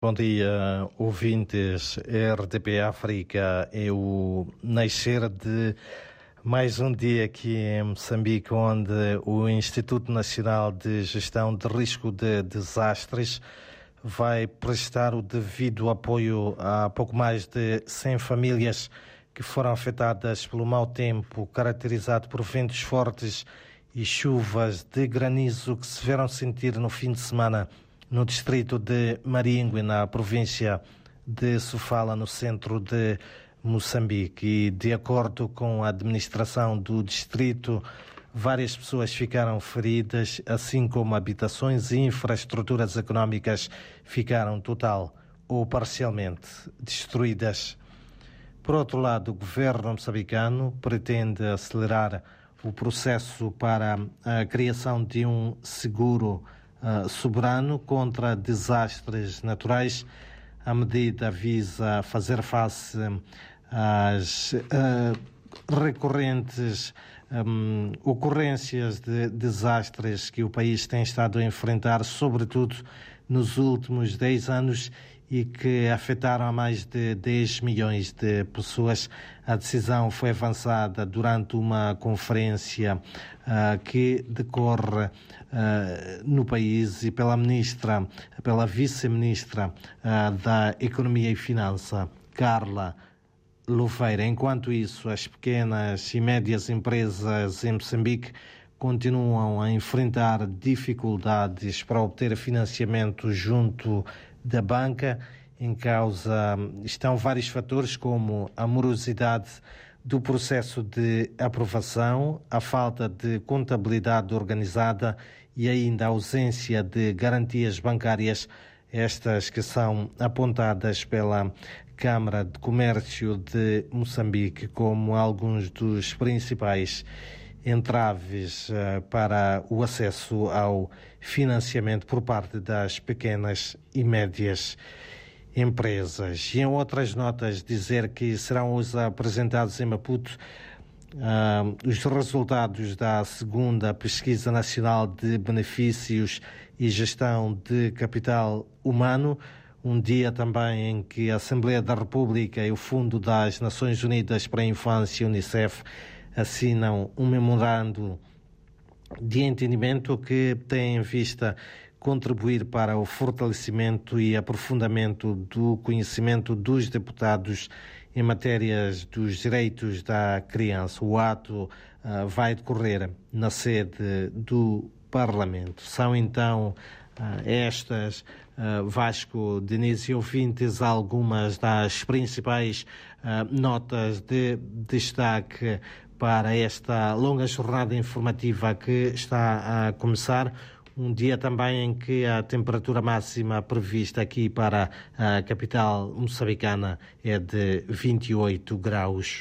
Bom dia, ouvintes. RDP África é o nascer de mais um dia aqui em Moçambique, onde o Instituto Nacional de Gestão de Risco de Desastres vai prestar o devido apoio a pouco mais de 100 famílias que foram afetadas pelo mau tempo, caracterizado por ventos fortes e chuvas de granizo que se vieram sentir no fim de semana no distrito de Maringue, na província de Sofala, no centro de Moçambique. E, de acordo com a administração do distrito, várias pessoas ficaram feridas, assim como habitações e infraestruturas económicas ficaram total ou parcialmente destruídas. Por outro lado, o governo moçambicano pretende acelerar o processo para a criação de um seguro uh, soberano contra desastres naturais. A medida visa fazer face às uh, recorrentes um, ocorrências de desastres que o país tem estado a enfrentar, sobretudo nos últimos 10 anos e que afetaram a mais de 10 milhões de pessoas. A decisão foi avançada durante uma conferência uh, que decorre uh, no país e pela ministra, pela vice-ministra uh, da Economia e Finança, Carla Louveira. Enquanto isso, as pequenas e médias empresas em Moçambique continuam a enfrentar dificuldades para obter financiamento junto da banca. Em causa estão vários fatores, como a morosidade do processo de aprovação, a falta de contabilidade organizada e ainda a ausência de garantias bancárias, estas que são apontadas pela Câmara de Comércio de Moçambique como alguns dos principais entraves uh, para o acesso ao financiamento por parte das pequenas e médias empresas. E em outras notas, dizer que serão hoje apresentados em Maputo uh, os resultados da segunda Pesquisa Nacional de Benefícios e Gestão de Capital Humano. Um dia também em que a Assembleia da República e o Fundo das Nações Unidas para a Infância, UNICEF, assinam um memorando de entendimento que tem em vista contribuir para o fortalecimento e aprofundamento do conhecimento dos deputados em matérias dos direitos da criança. O ato uh, vai decorrer na sede do Parlamento. São então uh, estas, uh, Vasco Denise e ouvintes, algumas das principais notas de destaque para esta longa jornada informativa que está a começar. Um dia também em que a temperatura máxima prevista aqui para a capital moçambicana é de 28 graus.